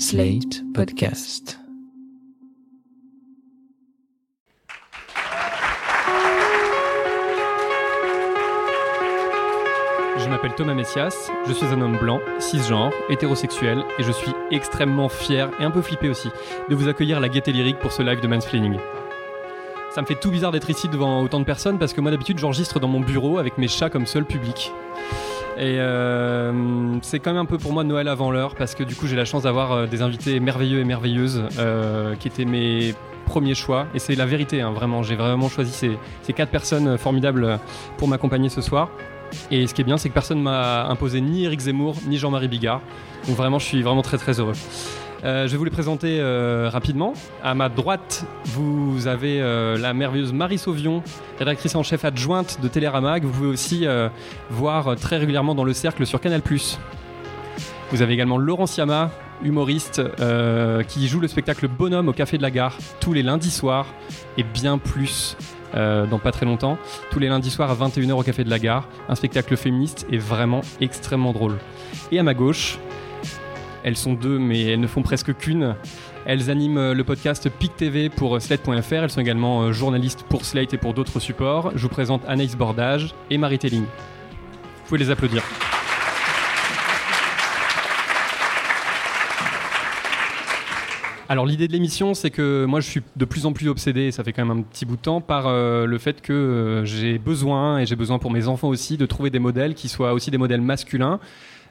Slate Podcast. Je m'appelle Thomas Messias, je suis un homme blanc, cisgenre, hétérosexuel, et je suis extrêmement fier et un peu flippé aussi de vous accueillir la gaieté lyrique pour ce live de mansplaining. Ça me fait tout bizarre d'être ici devant autant de personnes parce que moi d'habitude j'enregistre dans mon bureau avec mes chats comme seul public. Et euh, c'est quand même un peu pour moi Noël avant l'heure parce que du coup j'ai la chance d'avoir euh, des invités merveilleux et merveilleuses euh, qui étaient mes premiers choix. Et c'est la vérité, hein, vraiment. J'ai vraiment choisi ces, quatre personnes formidables pour m'accompagner ce soir. Et ce qui est bien, c'est que personne m'a imposé ni Eric Zemmour, ni Jean-Marie Bigard. Donc vraiment, je suis vraiment très très heureux. Euh, je vais vous les présenter euh, rapidement. À ma droite, vous avez euh, la merveilleuse Marie Sauvion, rédactrice en chef adjointe de Télérama, que vous pouvez aussi voir très régulièrement dans le cercle sur Canal+. Vous avez également Laurent Siama, humoriste, qui joue le spectacle Bonhomme au Café de la Gare tous les lundis soirs et bien plus dans pas très longtemps. Tous les lundis soirs à 21h au Café de la Gare. Un spectacle féministe et vraiment extrêmement drôle. Et à ma gauche, elles sont deux, mais elles ne font presque qu'une. Elles animent euh, le podcast PIC TV pour euh, Slate.fr. Elles sont également euh, journalistes pour Slate et pour d'autres supports. Je vous présente Anaïs Bordage et Marie Telling. Vous pouvez les applaudir. Alors l'idée de l'émission, c'est que moi je suis de plus en plus obsédé, ça fait quand même un petit bout de temps, par le fait que j'ai besoin, et j'ai besoin pour mes enfants aussi, de trouver des modèles qui soient aussi des modèles masculins,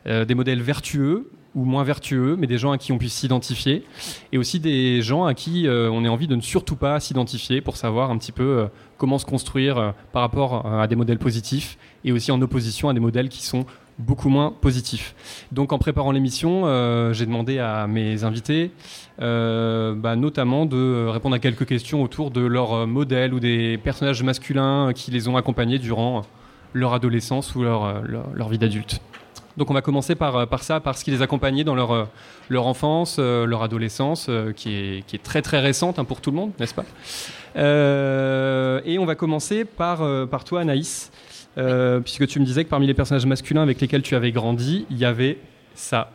euh, des modèles vertueux ou moins vertueux, mais des gens à qui on puisse s'identifier, et aussi des gens à qui euh, on ait envie de ne surtout pas s'identifier pour savoir un petit peu euh, comment se construire par rapport à des modèles positifs, et aussi en opposition à des modèles qui sont beaucoup moins positifs. Donc en préparant l'émission, j'ai demandé à mes invités bah, notamment de répondre à quelques questions autour de leur euh, modèle ou des personnages masculins qui les ont accompagnés durant leur adolescence ou leur vie d'adulte. Donc on va commencer par, euh, par ça, par ce qui les accompagnait dans leur, euh, leur enfance, euh, leur adolescence, qui, est, qui est très très récente hein, pour tout le monde, n'est-ce pas? Euh, Et on va commencer par, par toi Anaïs, euh, puisque tu me disais que parmi les personnages masculins avec lesquels tu avais grandi, il y avait ça.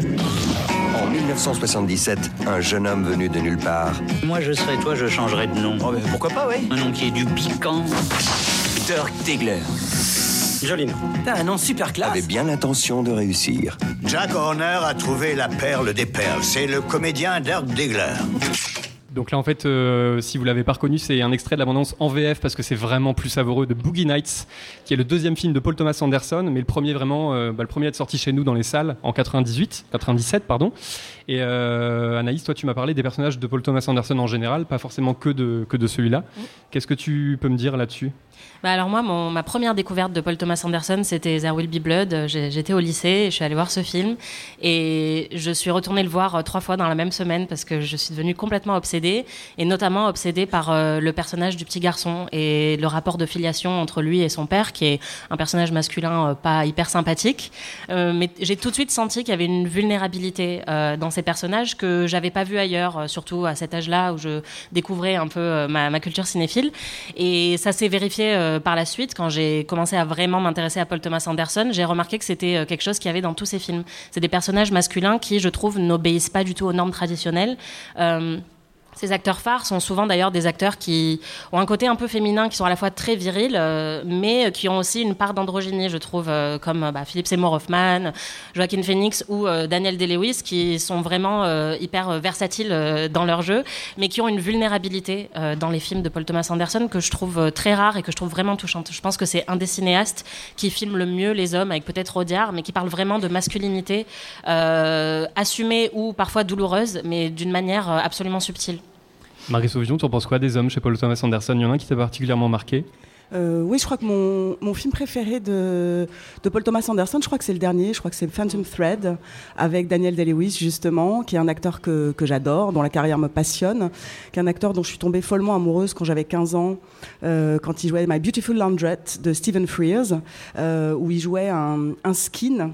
En 1977, un jeune homme venu de nulle part Moi, je serais toi, je changerais de nom. Oh, pourquoi pas, oui Un nom qui est du piquant. Dirk Diggler Joli nom. T'as un nom super classe avait bien l'intention de réussir. Jack Horner a trouvé la perle des perles. C'est le comédien Dirk Diggler. Donc là, en fait, euh, si vous l'avez pas reconnu, c'est un extrait de l'abondance en VF parce que c'est vraiment plus savoureux de Boogie Nights, qui est le deuxième film de Paul Thomas Anderson, mais le premier vraiment, euh, bah, le premier à être sorti chez nous dans les salles en 98, 97, pardon. Et euh, Anaïs, toi, tu m'as parlé des personnages de Paul Thomas Anderson en général, pas forcément que de que de celui-là. Qu'est-ce que tu peux me dire là-dessus? Bah alors moi, mon- ma première découverte de Paul Thomas Anderson, c'était There Will Be Blood. J'étais au lycée, et je suis allée voir ce film et je suis retournée le voir trois fois dans la même semaine parce que je suis devenue complètement obsédée et notamment obsédée par euh, le personnage du petit garçon et le rapport de filiation entre lui et son père, qui est un personnage masculin euh, pas hyper sympathique. Euh, mais j'ai tout de suite senti qu'il y avait une vulnérabilité dans ces personnages que j'avais pas vu ailleurs, surtout à cet âge-là où je découvrais un peu ma, culture cinéphile. Et ça s'est vérifié par la suite quand j'ai commencé à vraiment m'intéresser à Paul Thomas Anderson. J'ai remarqué que c'était quelque chose qu'il y avait dans tous ses films. C'est des personnages masculins qui, je trouve, n'obéissent pas du tout aux normes traditionnelles. Ces acteurs phares sont souvent d'ailleurs des acteurs qui ont un côté un peu féminin, qui sont à la fois très virils, euh, mais qui ont aussi une part d'androgynie, je trouve, euh, comme euh, bah, Philippe Seymour Hoffman, Joaquin Phoenix ou euh, Daniel Day-Lewis, qui sont vraiment hyper versatiles dans leur jeu, mais qui ont une vulnérabilité dans les films de Paul Thomas Anderson que je trouve très rare et que je trouve vraiment touchante. Je pense que c'est un des cinéastes qui filme le mieux les hommes, avec peut-être Audiard, mais qui parle vraiment de masculinité assumée ou parfois douloureuse, mais d'une manière absolument subtile. Marie Sauvion, tu en penses quoi des hommes chez Paul Thomas Anderson? Il y en a un qui t'a particulièrement marqué? Euh, oui, je crois que mon, mon film préféré de, de Paul Thomas Anderson, je crois que c'est le dernier, je crois que c'est Phantom Thread, avec Daniel Day-Lewis, justement, qui est un acteur que, que j'adore, dont la carrière me passionne, qui est un acteur dont je suis tombée follement amoureuse quand j'avais 15 ans, euh, quand il jouait My Beautiful Laundrette de Stephen Frears, euh, où il jouait un, un skin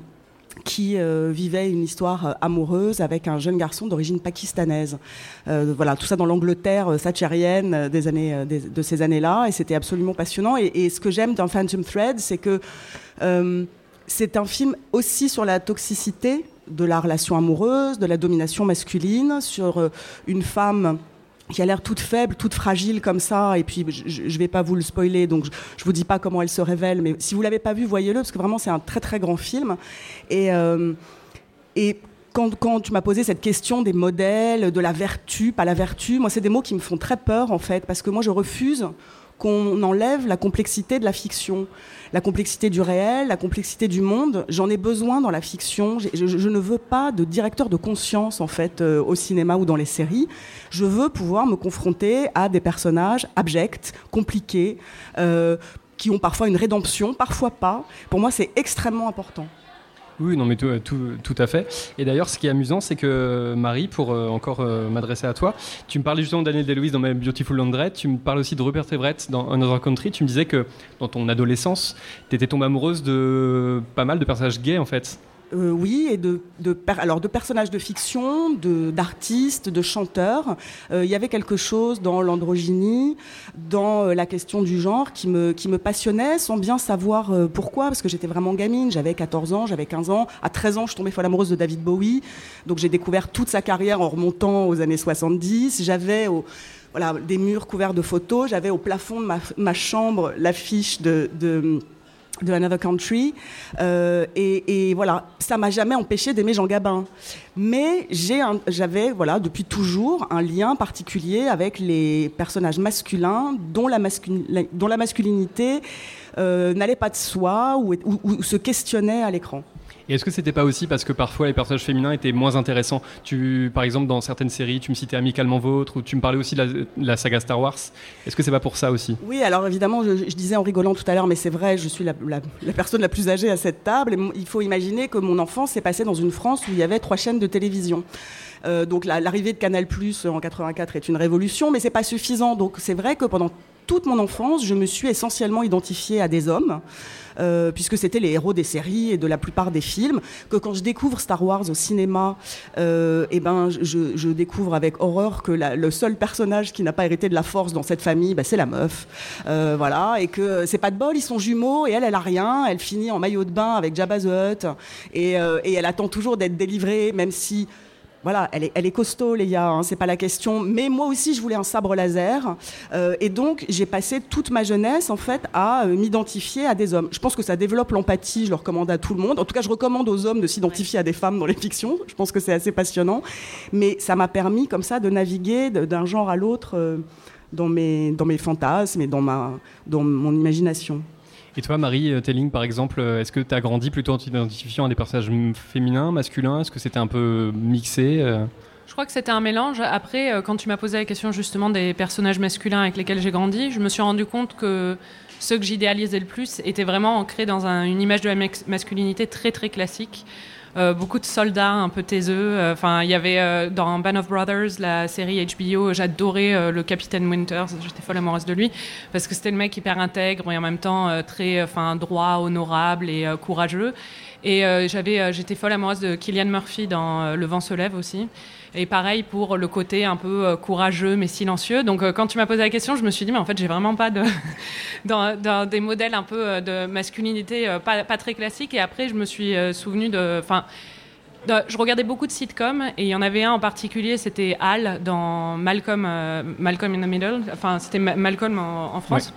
qui euh, vivait une histoire euh, amoureuse avec un jeune garçon d'origine pakistanaise. Euh, voilà, tout ça dans l'Angleterre thatchérienne des années, de ces années-là, et c'était absolument passionnant. Et, ce que j'aime dans Phantom Thread, c'est que c'est un film aussi sur la toxicité de la relation amoureuse, de la domination masculine, sur une femme qui a l'air toute faible, toute fragile comme ça, et puis je ne vais pas vous le spoiler, donc je, ne vous dis pas comment elle se révèle, mais si vous l'avez pas vu, voyez-le, parce que vraiment c'est un très très grand film. Et, euh, quand, tu m'as posé cette question des modèles, de la vertu, pas la vertu, moi c'est des mots qui me font très peur en fait, parce que moi je refuse qu'on enlève la complexité de la fiction, la complexité du réel, la complexité du monde. J'en ai besoin dans la fiction. Je, je, ne veux pas de directeur de conscience en fait euh, au cinéma ou dans les séries. Je veux pouvoir me confronter à des personnages abjects, compliqués, euh, qui ont parfois une rédemption, parfois pas. Pour moi, c'est extrêmement important. Oui, non, mais tout, tout, à fait. Et d'ailleurs, ce qui est amusant, c'est que Marie, pour euh, encore euh, m'adresser à toi, tu me parlais justement de Daniel dans My Beautiful Laundrette, tu me parles aussi de Rupert Everett dans Another Country. Tu me disais que dans ton adolescence, tu étais tombée amoureuse de pas mal de personnages gays, en fait. Euh, oui, et de, alors de personnages de fiction, d'artistes, de, chanteurs. Euh, il y avait quelque chose dans l'androgynie, dans euh, la question du genre qui me, qui me passionnait sans bien savoir pourquoi, parce que j'étais vraiment gamine, j'avais 14 ans, j'avais 15 ans. À 13 ans, je tombais folle amoureuse de David Bowie. Donc j'ai découvert toute sa carrière en remontant aux années 70. J'avais voilà, des murs couverts de photos, j'avais au plafond de ma, chambre l'affiche de Another Country. Euh, et, voilà, ça m'a jamais empêché d'aimer Jean Gabin. Mais j'avais, voilà, depuis toujours, un lien particulier avec les personnages masculins dont la, dont la masculinité euh, n'allait pas de soi ou se questionnait à l'écran. Et est-ce que c'était pas aussi parce que parfois les personnages féminins étaient moins intéressants Tu, par exemple, dans certaines séries, tu me citais Amicalement Vôtre, ou tu me parlais aussi de la, saga Star Wars. Est-ce que c'est pas pour ça aussi? Oui, alors évidemment, je, disais en rigolant tout à l'heure, mais c'est vrai, je suis la, personne la plus âgée à cette table. Et il faut imaginer que mon enfance s'est passée dans une France où il y avait trois chaînes de télévision. Euh, donc l'arrivée de Canal Plus en 84 est une révolution, mais c'est pas suffisant. Donc c'est vrai que pendant toute mon enfance, je me suis essentiellement identifiée à des hommes. Euh, puisque c'était les héros des séries et de la plupart des films, que quand je découvre Star Wars au cinéma, euh, eh ben, je, découvre avec horreur que le seul personnage qui n'a pas hérité de la force dans cette famille, bah, c'est la meuf. Euh, voilà, et que c'est pas de bol, ils sont jumeaux, et elle, elle a rien, elle finit en maillot de bain avec Jabba the Hutt, et, et elle attend toujours d'être délivrée, même si voilà, elle est, costaud, gars, hein, c'est pas la question. Mais moi aussi, je voulais un sabre laser. Euh, et donc, j'ai passé toute ma jeunesse, en fait, à euh, m'identifier à des hommes. Je pense que ça développe l'empathie, je le recommande à tout le monde. En tout cas, je recommande aux hommes de s'identifier à des femmes dans les fictions. Je pense que c'est assez passionnant. Mais ça m'a permis, comme ça, de naviguer d'un genre à l'autre euh, dans, mes, dans mes fantasmes et dans, ma, dans mon imagination. Et toi, Marie euh, Telling, par exemple, euh, est-ce que tu as grandi plutôt en t'identifiant à des personnages féminins, masculins? Est-ce que c'était un peu mixé euh? je crois que c'était un mélange. Après, quand tu m'as posé la question justement des personnages masculins avec lesquels j'ai grandi, je me suis rendu compte que ceux que j'idéalisais le plus étaient vraiment ancrés dans une image de la masculinité très très classique. Euh, beaucoup de soldats un peu taiseux. Euh, enfin, il y avait euh, dans Band of Brothers, la série HBO, j'adorais le capitaine Winters. J'étais folle amoureuse de lui parce que c'était le mec hyper intègre et en même temps très, enfin, droit, honorable et courageux. Et j'avais, j'étais folle amoureuse de Killian Murphy dans Le vent se lève aussi. Et pareil pour le côté un peu euh, courageux mais silencieux. Donc euh, quand tu m'as posé la question, je me suis dit, mais en fait, j'ai vraiment pas des modèles un peu euh, de masculinité pas, très classiques. Et après, je me suis souvenu de. Enfin, je regardais beaucoup de sitcoms et il y en avait un en particulier, c'était Al dans Malcolm, Malcolm in the Middle. Enfin, c'était Malcolm en, France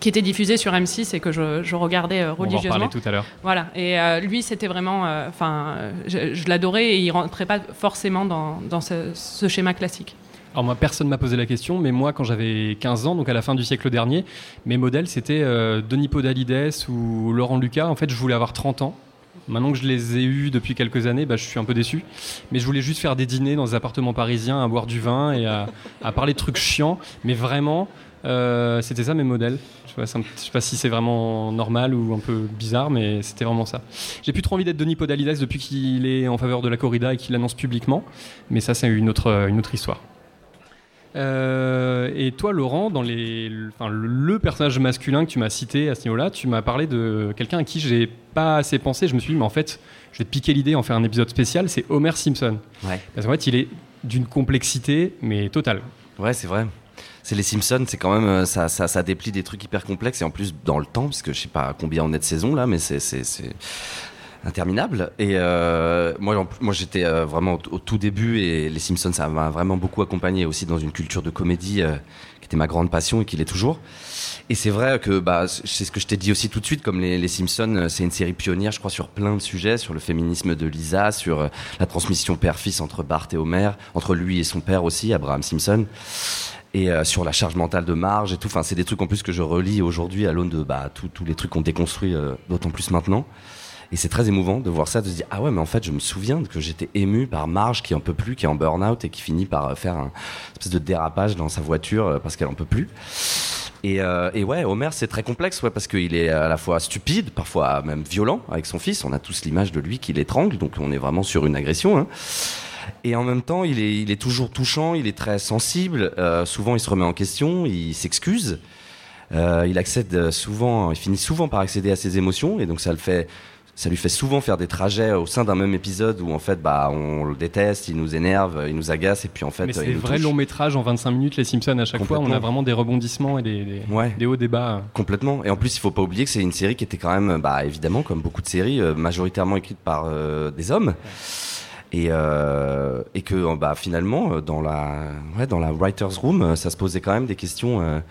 qui était diffusé sur M6 et que je, regardais religieusement. On va en parler tout à l'heure. Voilà. Et euh, lui, c'était vraiment, euh, enfin, je, l'adorais et il rentrait pas forcément dans, ce, schéma classique. Alors moi, personne m'a posé la question, mais moi, quand j'avais 15 ans, donc à la fin du siècle dernier, mes modèles, c'était euh, Denis Podalides ou Laurent Lucas. En fait, je voulais avoir 30 ans. Maintenant que je les ai eus depuis quelques années, bah, je suis un peu déçu. Mais je voulais juste faire des dîners dans des appartements parisiens, à boire du vin et à, à parler de trucs chiants. Mais vraiment, euh, c'était ça mes modèles. Je ne sais pas si c'est vraiment normal ou un peu bizarre, mais c'était vraiment ça. J'ai plus trop envie d'être Denis Podalides depuis qu'il est en faveur de la corrida et qu'il l'annonce publiquement, mais ça c'est une autre, une autre histoire. Euh, et toi, Laurent, dans les, enfin, le personnage masculin que tu m'as cité à ce niveau-là, tu m'as parlé de quelqu'un à qui j'ai pas assez pensé. Je me suis dit, mais en fait, je vais te piquer l'idée, en faire un épisode spécial. C'est Homer Simpson. Ouais. Parce qu'en fait, il est d'une complexité, mais totale. Ouais, c'est vrai c'est les Simpsons, c'est quand même euh, ça, ça, ça, déplie des trucs hyper complexes et en plus dans le temps, puisque je sais pas combien on est de saison là, mais c'est interminable. Et euh, moi, moi j'étais euh, vraiment au, tout début et les Simpsons, ça m'a vraiment beaucoup accompagné aussi dans une culture de comédie euh, qui était ma grande passion et qui l'est toujours. Et c'est vrai que bah, c'est ce que je t'ai dit aussi tout de suite, comme les, les Simpsons, c'est une série pionnière, je crois, sur plein de sujets, sur le féminisme de Lisa, sur la transmission père-fils entre Bart et Homer, entre lui et son père aussi, Abraham Simpson et euh, sur la charge mentale de Marge et tout. Enfin, c'est des trucs en plus que je relis aujourd'hui à l'aune de bah, tous les trucs qu'on déconstruit euh, d'autant plus maintenant. Et c'est très émouvant de voir ça, de se dire ah ouais, mais en fait, je me souviens que j'étais ému par Marge qui en peut plus, qui est en burn-out et qui finit par euh, faire un espèce de dérapage dans sa voiture euh, parce qu'elle en peut plus. Et, euh, et ouais, Homer, c'est très complexe, ouais, parce qu'il est à la fois stupide, parfois même violent avec son fils. On a tous l'image de lui qui l'étrangle, donc on est vraiment sur une agression. Hein. Et en même temps, il est, il est toujours touchant, il est très sensible. euh, souvent, il se remet en question, il s'excuse. Euh, il accède souvent, il finit souvent par accéder à ses émotions, et donc ça le fait, ça lui fait souvent faire des trajets au sein d'un même épisode où en fait, bah, on le déteste, il nous énerve, il nous agace, et puis en fait, Mais c'est des vrais longs métrages en 25 minutes, les Simpsons, à chaque fois. On a vraiment des rebondissements et des, des, Ouais. des hauts, des bas. Complètement. Et en plus, il faut pas oublier que c'est une série qui était quand même, bah, évidemment, comme beaucoup de séries, euh, majoritairement écrites par euh, des hommes. Et, euh, et que euh, bah, finalement, euh, dans la, dans la writer's room, ça se posait quand même des questions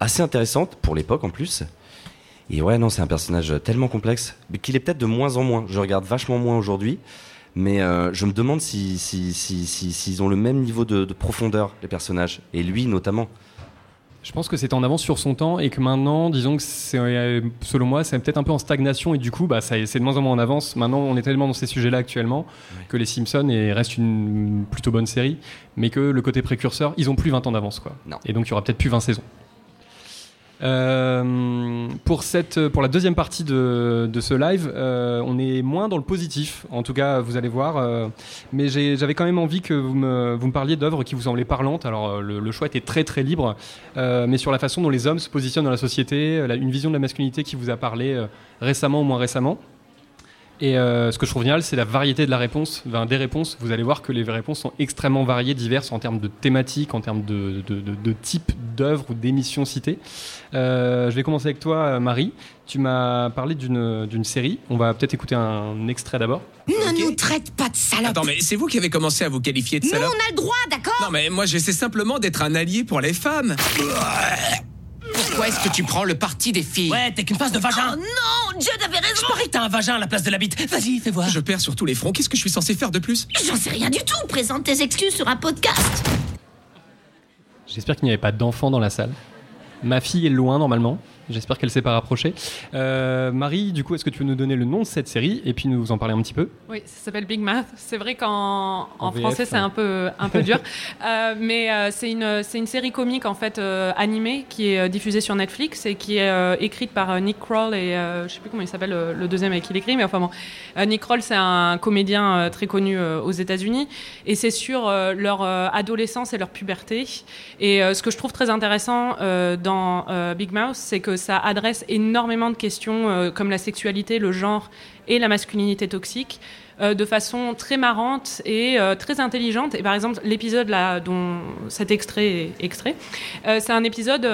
assez intéressantes pour l'époque en plus. Et ouais, non, c'est un personnage tellement complexe, qu'il est peut-être de moins en moins. Je regarde vachement moins aujourd'hui, mais je me demande si, si, si, s'ils ont le même niveau de profondeur, les personnages, et lui notamment. Je pense que c'était en avance sur son temps et que maintenant, disons que c'est, euh, selon moi, c'est peut-être un peu en stagnation et du coup, bah, ça, c'est de moins en moins en avance. Maintenant, on est tellement dans ces sujets-là actuellement que les Simpsons et reste une plutôt bonne série, mais que le côté précurseur, ils ont plus 20 ans d'avance, quoi. Non. Et donc, il y aura peut-être plus 20 saisons. Euh, pour, cette, pour la deuxième partie de, de ce live, euh, on est moins dans le positif, en tout cas vous allez voir, euh, mais j'avais quand même envie que vous me, vous me parliez d'œuvres qui vous semblaient parlantes. Alors le, choix était très très libre, mais sur la façon dont les hommes se positionnent dans la société, une vision de la masculinité qui vous a parlé récemment ou moins récemment. Et euh, ce que je trouve génial, c'est la variété de la réponse, enfin, des réponses. Vous allez voir que les réponses sont extrêmement variées, diverses en termes de thématiques, en termes de, de, de, de type d'œuvres ou d'émissions citées. Euh, je vais commencer avec toi, Marie. Tu m'as parlé d'une d'une série. On va peut-être écouter un extrait d'abord. Ne nous traite pas de salope. Attends, mais c'est vous qui avez commencé à vous qualifier de Nous, salope on a le droit, d'accord Non, mais moi j'essaie simplement d'être un allié pour les femmes. Pourquoi est-ce que tu prends le parti des filles Ouais, t'es qu'une face de vagin. Oh non, Judd avait raison. Je parie que t'as un vagin à la place de la bite. Vas-y, fais voir. Je perds sur tous les fronts. Qu'est-ce que je suis censé faire de plus J'en sais rien du tout. Présente tes excuses sur un podcast. J'espère qu'il n'y avait pas d'enfants dans la salle. Ma fille est loin normalement. J'espère qu'elle s'est pas rapprochée. Euh, Marie, du coup, est-ce que tu peux nous donner le nom de cette série et puis nous en parler un petit peu? Oui, ça s'appelle Big Math. C'est vrai qu'en en En VF, français, c'est un peu, un peu dur. Euh, mais euh, c'est une, une série comique, en fait, animée, qui est diffusée sur Netflix et qui est écrite par Nick Kroll et je sais plus comment il s'appelle le deuxième avec qui il écrit, mais enfin bon. Nick Kroll, c'est un comédien très connu aux États-Unis et c'est sur leur adolescence et leur puberté. Et ce que je trouve très intéressant dans Big Mouth, c'est que ça adresse énormément de questions euh, comme la sexualité, le genre et la masculinité toxique euh, de façon très marrante et euh, très intelligente. Et par exemple, l'épisode dont cet extrait est extrait, c'est un épisode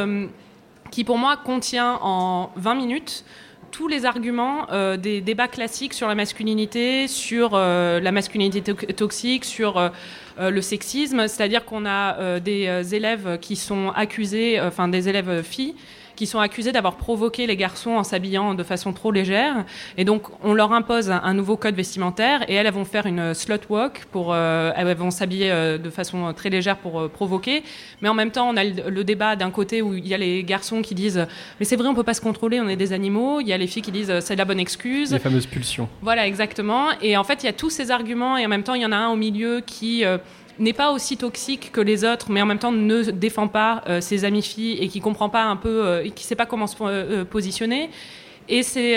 qui pour moi contient en 20 minutes tous les arguments des débats classiques sur la masculinité, sur la masculinité to- toxique, sur le sexisme. C'est-à-dire qu'on a des élèves qui sont accusés, enfin des élèves filles, qui sont accusés d'avoir provoqué les garçons en s'habillant de façon trop légère. Et donc, on leur impose un, un nouveau code vestimentaire et elles, elles vont faire une slut walk pour, euh, elles vont s'habiller euh, de façon très légère pour euh, provoquer. Mais en même temps, on a le, le débat d'un côté où il y a les garçons qui disent, mais c'est vrai, on peut pas se contrôler, on est des animaux. Il y a les filles qui disent, c'est la bonne excuse. Les fameuses pulsions. Voilà, exactement. Et en fait, il y a tous ces arguments, et en même temps, il y en a un au milieu qui euh, n'est pas aussi toxique que les autres, mais en même temps ne défend pas euh, ses amies filles et qui comprend pas un peu, euh, qui sait pas comment se euh, positionner. Et c'est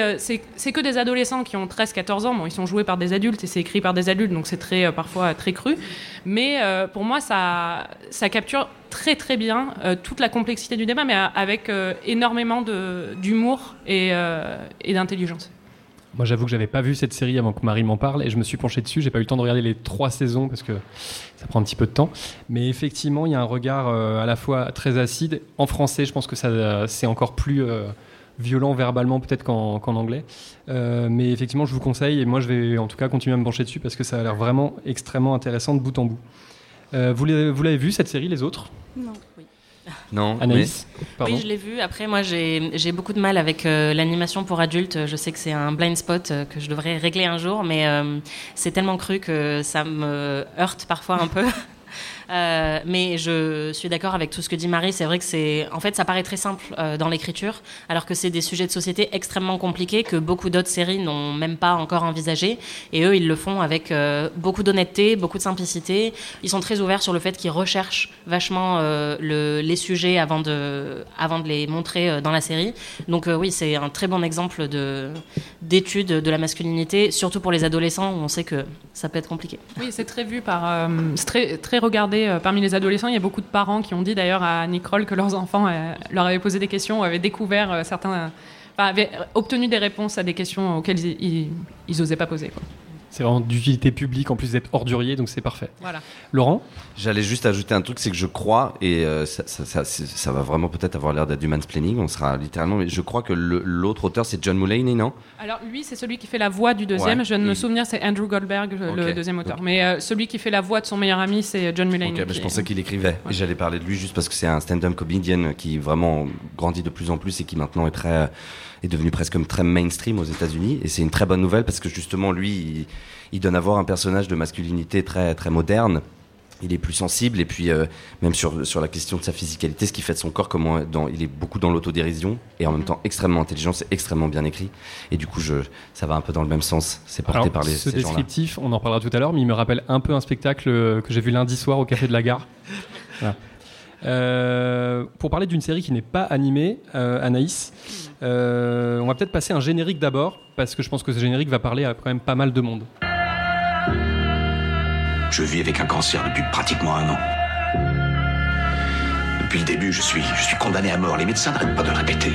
que des adolescents qui ont 13-14 ans. Bon, ils sont joués par des adultes et c'est écrit par des adultes, donc c'est très parfois très cru. Mais pour moi, ça, ça capture très très bien toute la complexité du débat, mais avec énormément d'humour et, et d'intelligence. Moi, j'avoue que j'avais pas vu cette série avant que Marie m'en parle et je me suis penché dessus. J'ai pas eu le temps de regarder les trois saisons parce que ça prend un petit peu de temps. Mais effectivement, il y a un regard euh, à la fois très acide. En français, je pense que ça, c'est encore plus euh, violent verbalement peut-être qu'en anglais. Euh, mais effectivement, je vous conseille et moi je vais en tout cas continuer à me pencher dessus parce que ça a l'air vraiment extrêmement intéressant de bout en bout. Vous l'avez vu cette série, les autres? Non. Non, Anaïs Pardon Oui, je l'ai vu. Après, moi, j'ai j'ai beaucoup de mal avec euh, l'animation pour adultes. Je sais que c'est un blind spot euh, que je devrais régler un jour, mais euh, c'est tellement cru que ça me heurte parfois un peu. Euh, mais je suis d'accord avec tout ce que dit Marie. C'est vrai que c'est, en fait, ça paraît très simple euh, dans l'écriture, alors que c'est des sujets de société extrêmement compliqués que beaucoup d'autres séries n'ont même pas encore envisagé. Et eux, ils le font avec euh, beaucoup d'honnêteté, beaucoup de simplicité. Ils sont très ouverts sur le fait qu'ils recherchent vachement le, les sujets avant de, avant de les montrer dans la série. Donc oui, c'est un très bon exemple de d'étude de la masculinité, surtout pour les adolescents où on sait que ça peut être compliqué. Oui, c'est très vu par, c'est très, très regardé euh, parmi les adolescents. Il y a beaucoup de parents qui ont dit d'ailleurs à Nick Kroll que leurs enfants euh, leur avaient posé des questions, ou avaient découvert euh, certains, avaient obtenu des réponses à des questions auxquelles ils, ils, ils osaient pas poser. C'est vraiment d'utilité publique en plus d'être ordurier, donc c'est parfait. Voilà. Laurent J'allais juste ajouter un truc, c'est que je crois, et euh, ça, ça, ça, c'est- ça va vraiment peut-être avoir l'air d'être du mansplaining, on sera littéralement, mais je crois que l'autre auteur c'est John Mulaney, non? Alors lui, c'est celui qui fait la voix du deuxième. Ouais, je viens de me souvenir, c'est Andrew Goldberg, le- deuxième auteur. Mais euh, celui qui fait la voix de son meilleur ami, c'est John Mulaney. Ok, bah, je pensais qu'il écrivait. Et j'allais parler de lui juste parce que c'est un stand-up comédien qui vraiment grandit de plus en plus et qui maintenant est très euh, est devenu presque très mainstream aux États-Unis. Et c'est une très bonne nouvelle parce que justement lui, il, il donne à voir un personnage de masculinité très très moderne. Il est plus sensible et puis euh, même sur sur la question de sa physicalité, ce qui fait de son corps, comment dans, il est beaucoup dans l'autodérision et en même temps extrêmement intelligent, c'est extrêmement bien écrit. Et du coup, je, ça va un peu dans le même sens. C'est porté Alors, par les ce ces descriptif, on en reparlera tout à l'heure, mais il me rappelle un peu un spectacle euh, que j'ai vu lundi soir au Café de la Gare. Voilà. Euh, pour parler d'une série qui n'est pas animée, euh, Anaïs, on va peut-être passer un générique d'abord, parce que je pense que ce générique va parler à quand même pas mal de monde. Je vis avec un cancer depuis pratiquement un an. Depuis le début, je suis, je suis condamné à mort. Les médecins n'arrêtent pas de le répéter.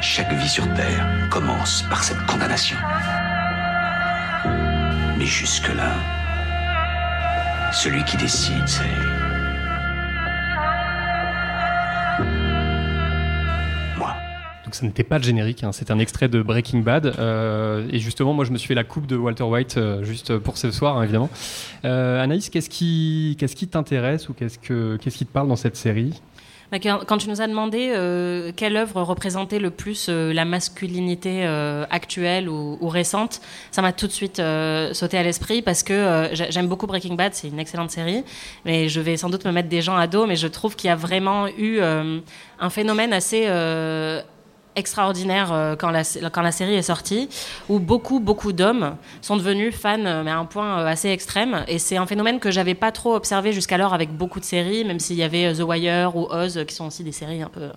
Chaque vie sur Terre commence par cette condamnation. Mais jusque-là, celui qui décide, c'est... Donc ça n'était pas le générique, hein, c'est un extrait de Breaking Bad. euh, et justement, moi je me suis fait la coupe de Walter White euh, juste pour ce soir, hein, évidemment. Euh, Anaïs, qu'est-ce qui, qu'est-ce qui t'intéresse ou qu'est-ce, que, qu'est-ce qui te parle dans cette série? Bah, Quand tu nous as demandé quelle œuvre représentait le plus la masculinité actuelle ou, ou récente, ça m'a tout de suite sauté à l'esprit parce que j'a- j'aime beaucoup Breaking Bad, c'est une excellente série, mais je vais sans doute me mettre des gens à dos, mais je trouve qu'il y a vraiment eu un phénomène assez extraordinaire euh, quand, la, quand la série est sortie, où beaucoup, beaucoup d'hommes sont devenus fans, euh, mais à un point euh, assez extrême. Et c'est un phénomène que j'avais pas trop observé jusqu'alors avec beaucoup de séries, même s'il y avait The Wire ou Oz, qui sont aussi des séries un peu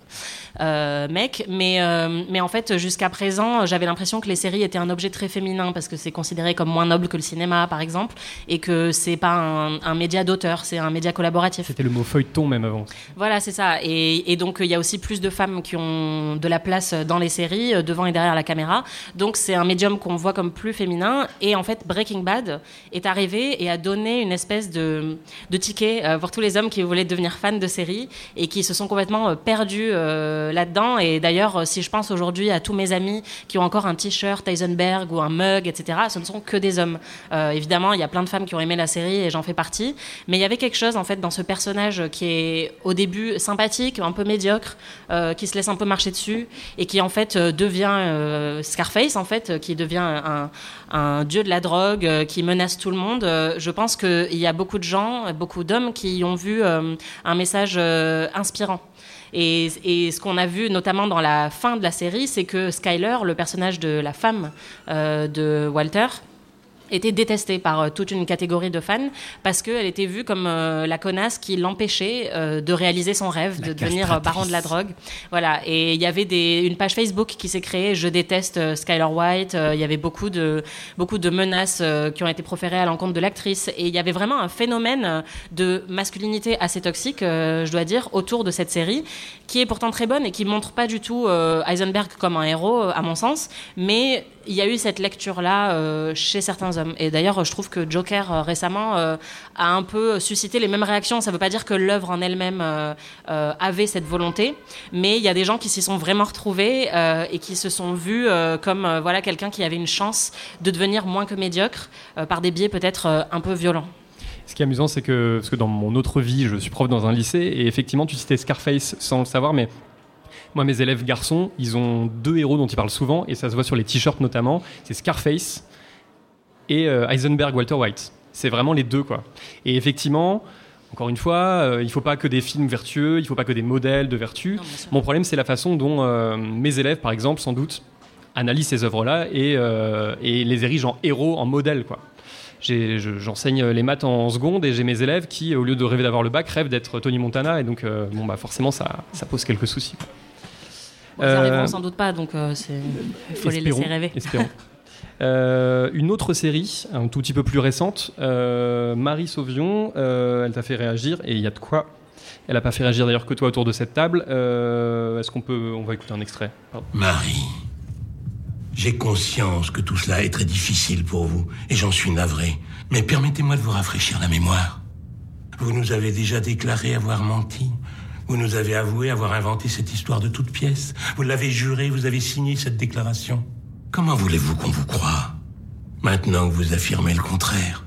euh, mecs. Mais, euh, mais en fait, jusqu'à présent, j'avais l'impression que les séries étaient un objet très féminin, parce que c'est considéré comme moins noble que le cinéma, par exemple, et que c'est pas un, un média d'auteur, c'est un média collaboratif. C'était le mot feuilleton même avant. Voilà, c'est ça. Et, et donc, il y a aussi plus de femmes qui ont de la place dans les séries, euh, devant et derrière la caméra. Donc, c'est un médium qu'on voit comme plus féminin. Et en fait, Breaking Bad est arrivé et a donné une espèce de, de ticket euh, pour tous les hommes qui voulaient devenir fans de séries et qui se sont complètement euh, perdus là-dedans. Et d'ailleurs, si je pense aujourd'hui à tous mes amis qui ont encore un t-shirt Heisenberg ou un mug, etc., ce ne sont que des hommes. Évidemment, il y a plein de femmes qui ont aimé la série et j'en fais partie. Mais il y avait quelque chose, en fait, dans ce personnage qui est au début sympathique, un peu médiocre, qui se laisse un peu marcher dessus qui, en fait, euh, devient euh, Scarface, en fait, euh, qui devient un, dieu de la drogue, qui menace tout le monde. Je pense qu'il y a beaucoup de gens, beaucoup d'hommes qui ont vu un message inspirant. Et, et ce qu'on a vu notamment dans la fin de la série, c'est que Skyler, le personnage de la femme de Walter, était détestée par euh, toute une catégorie de fans parce qu'elle était vue comme euh, la connasse qui l'empêchait euh, de réaliser son rêve de devenir baron de la drogue. Voilà. Et il y avait des, une page Facebook qui s'est créée. Je déteste Skyler White. Il y avait beaucoup de beaucoup de menaces qui ont été proférées à l'encontre de l'actrice. Et il y avait vraiment un phénomène de masculinité assez toxique, je dois dire, autour de cette série, qui est pourtant très bonne et qui montre pas du tout Heisenberg comme un héros, à mon sens, mais il y a eu cette lecture-là euh, chez certains hommes. Et d'ailleurs, je trouve que Joker euh, récemment euh, a un peu suscité les mêmes réactions. Ça ne veut pas dire que l'œuvre en elle-même avait cette volonté, mais il y a des gens qui s'y sont vraiment retrouvés et qui se sont vus comme voilà quelqu'un qui avait une chance de devenir moins que médiocre par des biais peut-être un peu violents. Ce qui est amusant, c'est que, parce que dans mon autre vie, je suis prof dans un lycée, et effectivement, tu citais Scarface sans le savoir, mais moi, mes élèves garçons, ils ont deux héros dont ils parlent souvent, et ça se voit sur les t-shirts notamment. C'est Scarface et euh, Heisenberg Walter White. C'est vraiment les deux, quoi. Et effectivement, encore une fois, euh, il faut pas que des films vertueux, il faut pas que des modèles de vertu. Mon problème, c'est la façon dont euh, mes élèves, par exemple, sans doute, analysent ces œuvres-là et, et les érigent en héros, en modèles, quoi. Je- J'enseigne les maths en seconde et j'ai mes élèves qui, au lieu de rêver d'avoir le bac, rêvent d'être Tony Montana et donc, bon, bah, forcément, ça, ça pose quelques soucis. quoi. Bon, ils Euh, arriveront sans doute pas, donc euh, il faut les laisser rêver. espérons. Euh, une autre série, un tout petit peu plus récente, euh, Marie Sauvion, euh, elle t'a fait réagir et il y a de quoi. Elle n'a pas fait réagir d'ailleurs que toi autour de cette table. Euh, Est-ce qu'on peut, on va écouter un extrait? Pardon. Marie, j'ai conscience que tout cela est très difficile pour vous, et j'en suis navré. Mais permettez-moi de vous rafraîchir la mémoire. Vous nous avez déjà déclaré avoir menti. Vous nous avez avoué avoir inventé cette histoire de toute pièce. Vous l'avez juré, vous avez signé cette déclaration. Comment voulez-vous qu'on vous croie Maintenant que vous affirmez le contraire?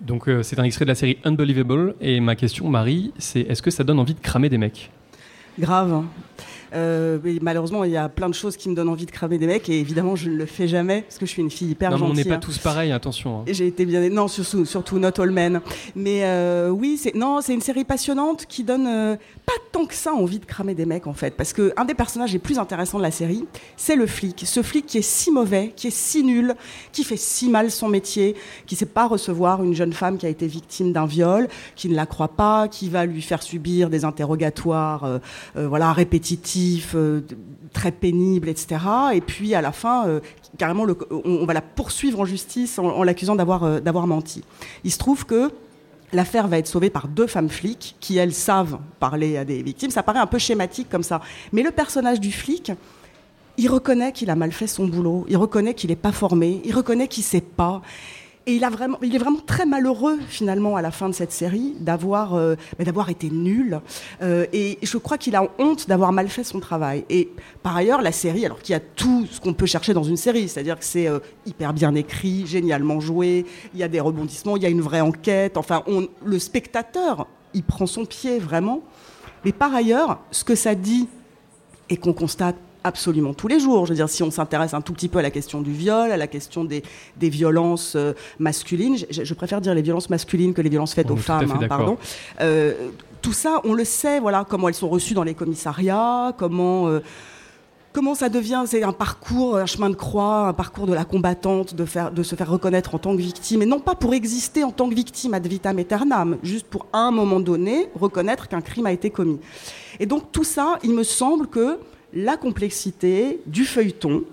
Donc euh, c'est un extrait de la série Unbelievable et ma question, Marie, c'est est-ce que ça donne envie de cramer des mecs? Grave. Euh, malheureusement, il y a plein de choses qui me donnent envie de cramer des mecs et évidemment, je ne le fais jamais parce que je suis une fille hyper Non, mais on gentille. n'est pas hein. tous pareils, attention. hein. J'ai été bien. Non, surtout, surtout Not All Men. Mais euh, oui, c'est non, c'est une série passionnante qui donne euh, pas tant que ça envie de cramer des mecs en fait, parce que un des personnages les plus intéressants de la série, c'est le flic. Ce flic qui est si mauvais, qui est si nul, qui fait si mal son métier, qui sait pas recevoir une jeune femme qui a été victime d'un viol, qui ne la croit pas, qui va lui faire subir des interrogatoires, euh, voilà, répétitifs, euh, très pénibles, etc. Et puis à la fin, euh, carrément, on, va la poursuivre en justice en, en l'accusant d'avoir euh, d'avoir menti. Il se trouve que L'affaire va être sauvée par deux femmes flics qui, elles, savent parler à des victimes. Ça paraît un peu schématique comme ça. Mais le personnage du flic, il reconnaît qu'il a mal fait son boulot, il reconnaît qu'il n'est pas formé, il reconnaît qu'il ne sait pas. Et il, est vraiment très malheureux, finalement, à la fin de cette série, d'avoir euh, été nul. Euh, et je crois qu'il a honte d'avoir mal fait son travail. Et par ailleurs, la série, alors qu'il y a tout ce qu'on peut chercher dans une série, c'est-à-dire que c'est euh, hyper bien écrit, génialement joué, il y a des rebondissements, il y a une vraie enquête. Enfin, le spectateur, il prend son pied vraiment. Mais par ailleurs, ce que ça dit et qu'on constate absolument tous les jours. Je veux dire, si on s'intéresse un tout petit peu à la question du viol, à la question des, des violences euh, masculines, je, je préfère dire les violences masculines que les violences faites aux femmes, hein, pardon. Euh, tout ça, on le sait, voilà, comment elles sont reçues dans les commissariats, comment... euh, Comment ça devient C'est un parcours, un chemin de croix, un parcours de la combattante, de, faire, de se faire reconnaître en tant que victime, et non pas pour exister en tant que victime ad vitam aeternam, juste pour à un moment donné reconnaître qu'un crime a été commis. Et donc tout ça, il me semble que la complexité du feuilleton,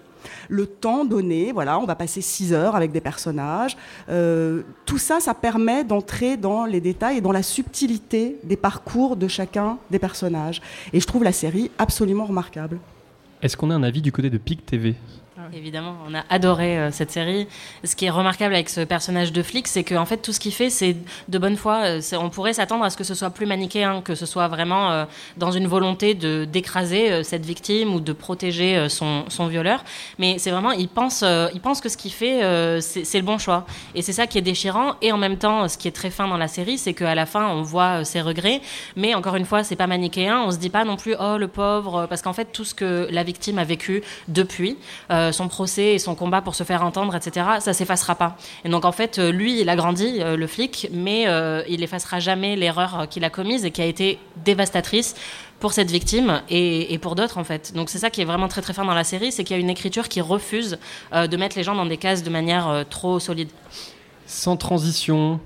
le temps donné, voilà, on va passer six heures avec des personnages. euh, tout ça, ça permet d'entrer dans les détails et dans la subtilité des parcours de chacun des personnages. Et je trouve la série absolument remarquable. Est-ce qu'on a un avis du côté de PIC TV Évidemment, on a adoré euh, cette série. Ce qui est remarquable avec ce personnage de flic, c'est qu'en fait, tout ce qu'il fait, c'est de bonne foi. Euh, On pourrait s'attendre à ce que ce soit plus manichéen, que ce soit vraiment euh, dans une volonté de d'écraser cette victime ou de protéger son, violeur. Mais c'est vraiment, il pense, il pense que ce qu'il fait, c'est le bon choix. Et c'est ça qui est déchirant. Et en même temps, ce qui est très fin dans la série, c'est qu'à la fin, on voit ses regrets. Mais encore une fois, c'est pas manichéen. On se dit pas non plus, oh le pauvre, parce qu'en fait, tout ce que la victime a vécu depuis, son procès et son combat pour se faire entendre, etc., ça s'effacera pas. Et donc en fait, euh, lui, il a grandi, euh, le flic, mais euh, il effacera jamais l'erreur qu'il a commise et qui a été dévastatrice pour cette victime et, pour d'autres en fait. Donc c'est ça qui est vraiment très très fin dans la série, c'est qu'il y a une écriture qui refuse de mettre les gens dans des cases de manière trop solide. Sans transition,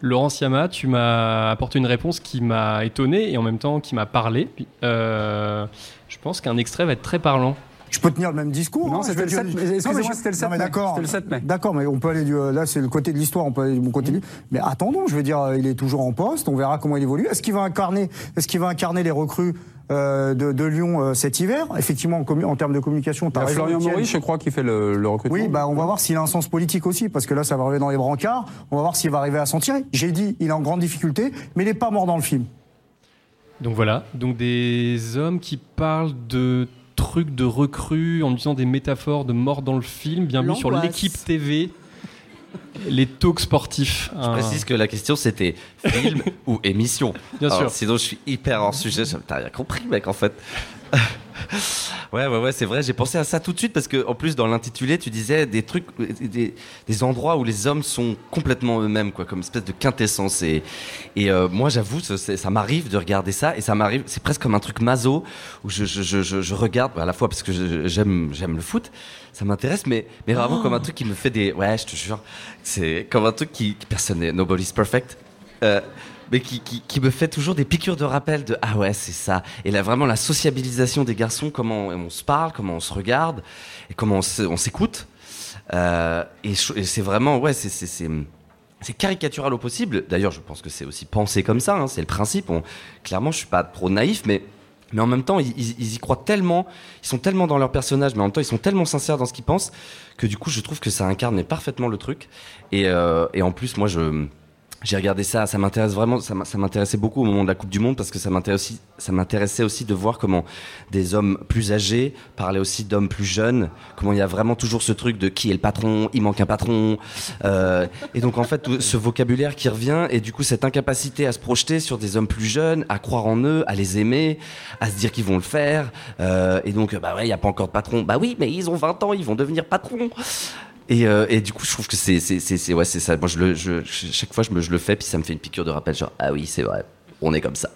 Laurent Siama, tu m'as apporté une réponse qui m'a étonné et en même temps qui m'a parlé. Je pense qu'un extrait va être très parlant. Je peux tenir le même discours. Non, hein, c'était le sept- dire- mais Non, mais excusez-moi, je- c'était le non, 7 mais mai. D'accord. C'était le 7 mai. D'accord, mais on peut aller du, là, c'est le côté de l'histoire, on peut aller du bon côté. de- Mais attendons, je veux dire, il est toujours en poste. On verra comment il évolue. Est-ce qu'il va incarner, est-ce qu'il va incarner les recrues euh, de, de Lyon euh, cet hiver? Effectivement, en, termes de communication, Il y t'as a raison, Florian. Maurice, je crois, qui fait le, le recrutement. Oui, bah on va voir s'il a un sens politique aussi, parce que là, ça va arriver dans les brancards. On va voir s'il va arriver à s'en tirer. J'ai dit, il est en grande difficulté, mais il n'est pas mort dans le film. Donc voilà, donc des hommes qui parlent de trucs de recrues en utilisant des métaphores de mort dans le film, bienvenue sur l'équipe TV, les talks sportifs. Je précise que la question c'était film ou émission. Bien Alors, sûr. Sinon je suis hyper hors sujet. Je- T'as rien compris, mec, en fait. ouais, ouais, ouais, c'est vrai. J'ai pensé à ça tout de suite parce que, en plus, dans l'intitulé, tu disais des trucs, des, des endroits où les hommes sont complètement eux-mêmes, quoi, comme une espèce de quintessence. Et, et euh, moi, j'avoue, ça, ça m'arrive de regarder ça et ça m'arrive. C'est presque comme un truc maso où je, je, je, je, je regarde à la fois parce que j'aime, j'aime le foot. Ça m'intéresse, mais, mais vraiment Oh. comme un truc qui me fait des. Ouais, je te jure. C'est comme un truc qui. qui personne n'est. Nobody's perfect. Euh, mais qui, me fait toujours des piqûres de rappel de ah ouais c'est ça. Et là vraiment la sociabilisation des garçons comment on se parle comment on se regarde et comment on s'écoute. Euh, et, c'est vraiment ouais c'est caricatural au possible. D'ailleurs je pense que c'est aussi pensé comme ça hein, c'est le principe. Clairement je suis pas trop naïf mais mais en même temps, ils, y croient tellement, ils sont tellement dans leur personnage, mais en même temps, ils sont tellement sincères dans ce qu'ils pensent que du coup, je trouve que ça incarne parfaitement le truc. Et, euh, et en plus, moi, je j'ai regardé ça, ça m'intéresse vraiment, ça m'intéressait beaucoup au moment de la Coupe du Monde parce que ça m'intéressait aussi, ça m'intéressait aussi de voir comment des hommes plus âgés parlaient aussi d'hommes plus jeunes, comment il y a vraiment toujours ce truc de qui est le patron, il manque un patron, euh, et donc en fait ce vocabulaire qui revient et du coup cette incapacité à se projeter sur des hommes plus jeunes, à croire en eux, à les aimer, à se dire qu'ils vont le faire, euh, et donc bah ouais il y a pas encore de patron, bah oui mais ils ont 20 ans, ils vont devenir patrons. Et, euh, et du coup, je trouve que c'est ouais ça. Moi, chaque fois je me je le fais puis ça me fait une piqûre de rappel genre ah oui c'est vrai, on est comme ça.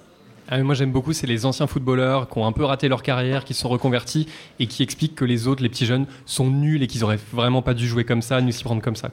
Ah, moi j'aime beaucoup, c'est les anciens footballeurs qui ont un peu raté leur carrière, qui se sont reconvertis et qui expliquent que les autres, les petits jeunes, sont nuls et qu'ils auraient vraiment pas dû jouer comme ça, ni s'y prendre comme ça.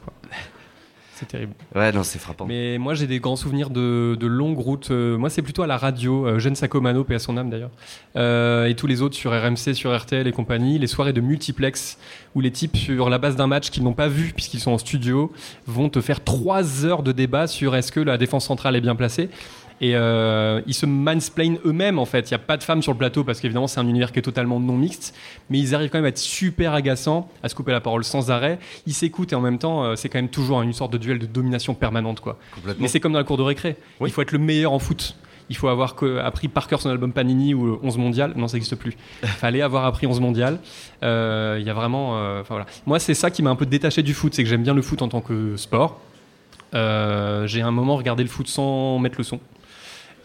C'est terrible. Ouais non c'est frappant. Mais moi j'ai des grands souvenirs de, de longues routes. Euh, moi c'est plutôt à la radio, euh, Jeanne Sacomano, paix à son âme d'ailleurs, Euh, et tous les autres sur RMC, sur RTL et compagnie, les soirées de multiplex où les types sur la base d'un match qu'ils n'ont pas vu puisqu'ils sont en studio vont te faire trois heures de débat sur est-ce que la défense centrale est bien placée. Et euh, ils se mansplainent eux-mêmes en fait. Il n'y a pas de femmes sur le plateau parce qu'évidemment c'est un univers qui est totalement non mixte. Mais ils arrivent quand même à être super agaçants, à se couper la parole sans arrêt. Ils s'écoutent et en même temps euh, c'est quand même toujours une sorte de duel de domination permanente quoi. Mais c'est comme dans la cour de récré. Il faut être le meilleur en foot. Il faut avoir appris par cœur son album Panini ou euh, 11 mondial. Non, ça n'existe plus. Il fallait avoir appris 11 mondial. Euh, Il y a vraiment. euh, voilà. Moi, c'est ça qui m'a un peu détaché du foot. C'est que j'aime bien le foot en tant que sport. Euh, J'ai un moment regardé le foot sans mettre le son.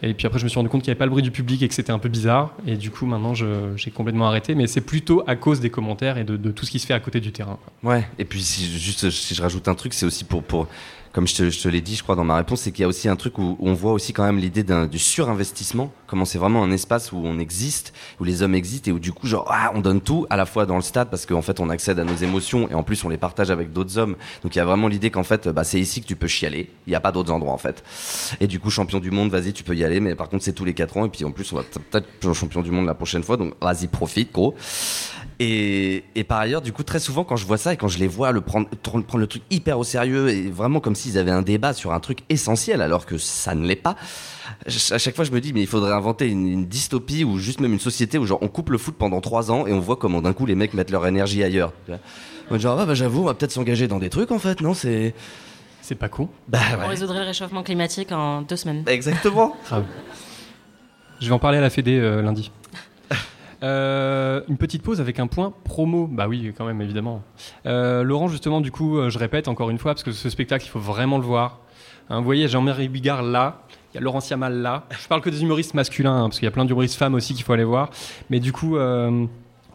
Et puis après, je me suis rendu compte qu'il n'y avait pas le bruit du public et que c'était un peu bizarre. Et du coup, maintenant, j'ai complètement arrêté. Mais c'est plutôt à cause des commentaires et de, tout ce qui se fait à côté du terrain. Ouais, et puis si, juste si je rajoute un truc, c'est aussi pour, pour comme je te, je te l'ai dit, je crois, dans ma réponse, c'est qu'il y a aussi un truc où, où on voit aussi quand même l'idée du surinvestissement, comment c'est vraiment un espace où on existe, où les hommes existent et où du coup, genre, ah, on donne tout à la fois dans le stade parce qu'en fait, on accède à nos émotions et en plus, on les partage avec d'autres hommes. Donc il y a vraiment l'idée qu'en fait, bah, c'est ici que tu peux chialer. Il n'y a pas d'autres endroits en fait. Et du coup, champion du monde, vas-y, tu peux y aller, mais par contre, c'est tous les 4 ans et puis en plus, on va peut-être être champion du monde la prochaine fois, donc vas-y, profite, gros. Et, et par ailleurs, du coup, très souvent, quand je vois ça et quand je les vois le prendre, prendre le truc hyper au sérieux et vraiment comme s'ils avaient un débat sur un truc essentiel alors que ça ne l'est pas, à chaque fois, je me dis, mais il faudrait inventer une, une dystopie ou juste même une société où genre on coupe le foot pendant trois ans et on voit comment d'un coup les mecs mettent leur énergie ailleurs. Genre, ah bah j'avoue, on va peut-être s'engager dans des trucs en fait, non C'est. C'est pas con. Bah On résoudrait le réchauffement climatique en deux semaines. Exactement. Je vais en parler à la Fédé euh, lundi. Euh, une petite pause avec un point promo. Bah oui, quand même, évidemment. Euh, Laurent, justement, du coup, euh, je répète encore une fois, parce que ce spectacle, il faut vraiment le voir. Hein, vous voyez, Jean-Marie Bigard là, il y a Laurent Siamal là. Je parle que des humoristes masculins, hein, parce qu'il y a plein d'humoristes femmes aussi qu'il faut aller voir. Mais du coup,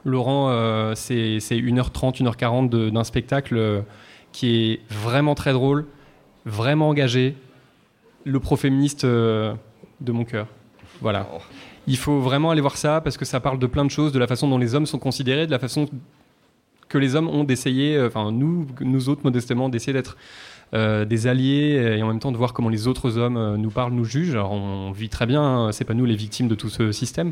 Laurent, c'est c'est 1h30, 1h40 de- d'un spectacle qui est vraiment très drôle, vraiment engagé, le pro-féministe de mon cœur. Voilà. Il faut vraiment aller voir ça parce que ça parle de plein de choses, de la façon dont les hommes sont considérés, de la façon que les hommes ont d'essayer, euh, enfin nous, nous autres modestement, d'essayer d'être euh, des alliés et en même temps de voir comment les autres hommes euh, nous parlent, nous jugent. Alors on vit très bien, hein, c'est pas nous les victimes de tout ce système,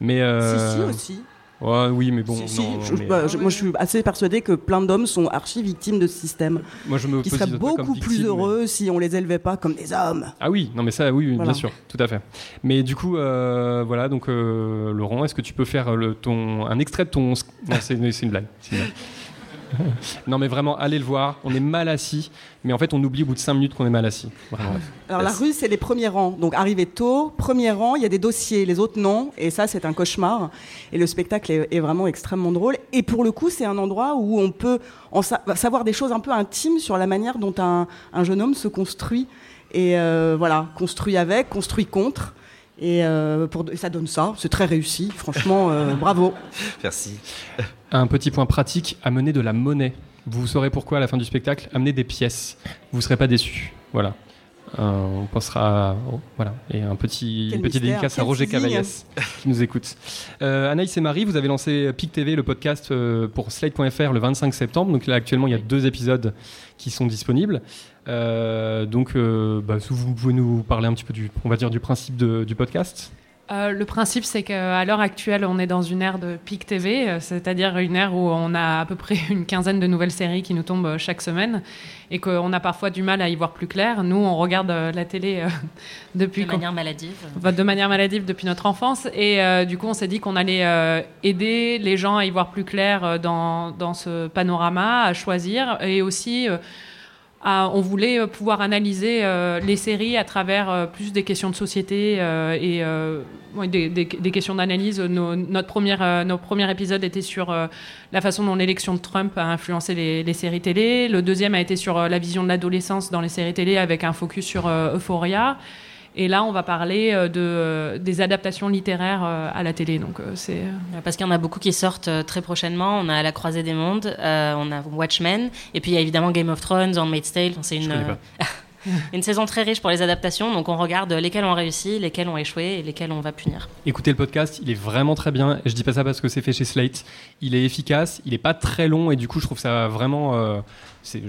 mais euh, Si, si, aussi. Ouais, oui, mais bon. Si, si, non, je- mais- bah, je- moi, je suis assez persuadée que plein d'hommes sont archi victimes de ce système. Moi, je me qui seraient beaucoup plus victime, heureux si on les élevait pas comme des hommes. Ah oui, non mais ça, oui, Voilà. bien sûr, tout à fait. Mais du coup, euh, voilà, donc euh, Laurent, est-ce que tu peux faire le, ton, un extrait de ton... Non, c'est c'est une blague. c'est une blague. non mais vraiment, allez le voir, on est mal assis, mais en fait on oublie au bout de 5 minutes qu'on est mal assis. Vraiment. Alors la rue, c'est les premiers rangs. Donc arriver tôt, premier rang, il y a des dossiers, les autres non. Et ça, c'est un cauchemar. Et le spectacle est, est vraiment extrêmement drôle. Et pour le coup, c'est un endroit où on peut en sa- savoir des choses un peu intimes sur la manière dont un, un jeune homme se construit. Et euh, voilà, construit avec, construit contre. Et, euh, pour, et ça donne ça. C'est très réussi. Franchement, euh, bravo. Merci. Un petit point pratique, amener de la monnaie. Vous saurez pourquoi à la fin du spectacle, amener des pièces. Vous ne serez pas déçus. Voilà. Euh, on pensera. oh, voilà. Et un petit, une petite mystère, dédicace à Roger teasing. Cavaillès qui nous écoute. Euh, Anaïs et Marie, vous avez lancé PIC TV, le podcast euh, pour Slate.fr le 25 septembre. Donc là, actuellement, il y a deux épisodes qui sont disponibles. Euh, donc, euh, bah, vous pouvez nous parler un petit peu du, on va dire, du principe de- du podcast? Euh, le principe, c'est qu'à l'heure actuelle, on est dans une ère de pic TV, euh, c'est-à-dire une ère où on a à peu près une quinzaine de nouvelles séries qui nous tombent euh, chaque semaine et qu'on a parfois du mal à y voir plus clair. Nous, on regarde la télé euh, depuis De manière maladive. Enfin, de manière maladive depuis notre enfance. Et euh, du coup, on s'est dit qu'on allait euh, aider les gens à y voir plus clair euh, dans, dans ce panorama, à choisir. Et aussi, euh, on voulait euh, pouvoir analyser euh, les séries à travers euh, plus des questions de société et des, questions d'analyse. Notre première, nos premiers épisodes étaient sur la façon dont l'élection de Trump a influencé les, séries télé. Le deuxième a été sur la vision de l'adolescence dans les séries télé avec un focus sur Euphoria. Et là, on va parler euh, de, euh, des adaptations littéraires euh, à la télé. Donc, c'est. Parce qu'il y en a beaucoup qui sortent très prochainement. On a La Croisée des Mondes, euh, on a Watchmen, et puis il y a évidemment Game of Thrones, Handmaid's Tale. C'est une, une saison très riche pour les adaptations. Donc on regarde lesquelles ont réussi, lesquelles ont échoué et lesquelles on va punir. Écoutez le podcast, il est vraiment très bien. Je dis pas ça parce que c'est fait chez Slate. Il est efficace, il est pas très long et du coup je trouve ça vraiment. euh,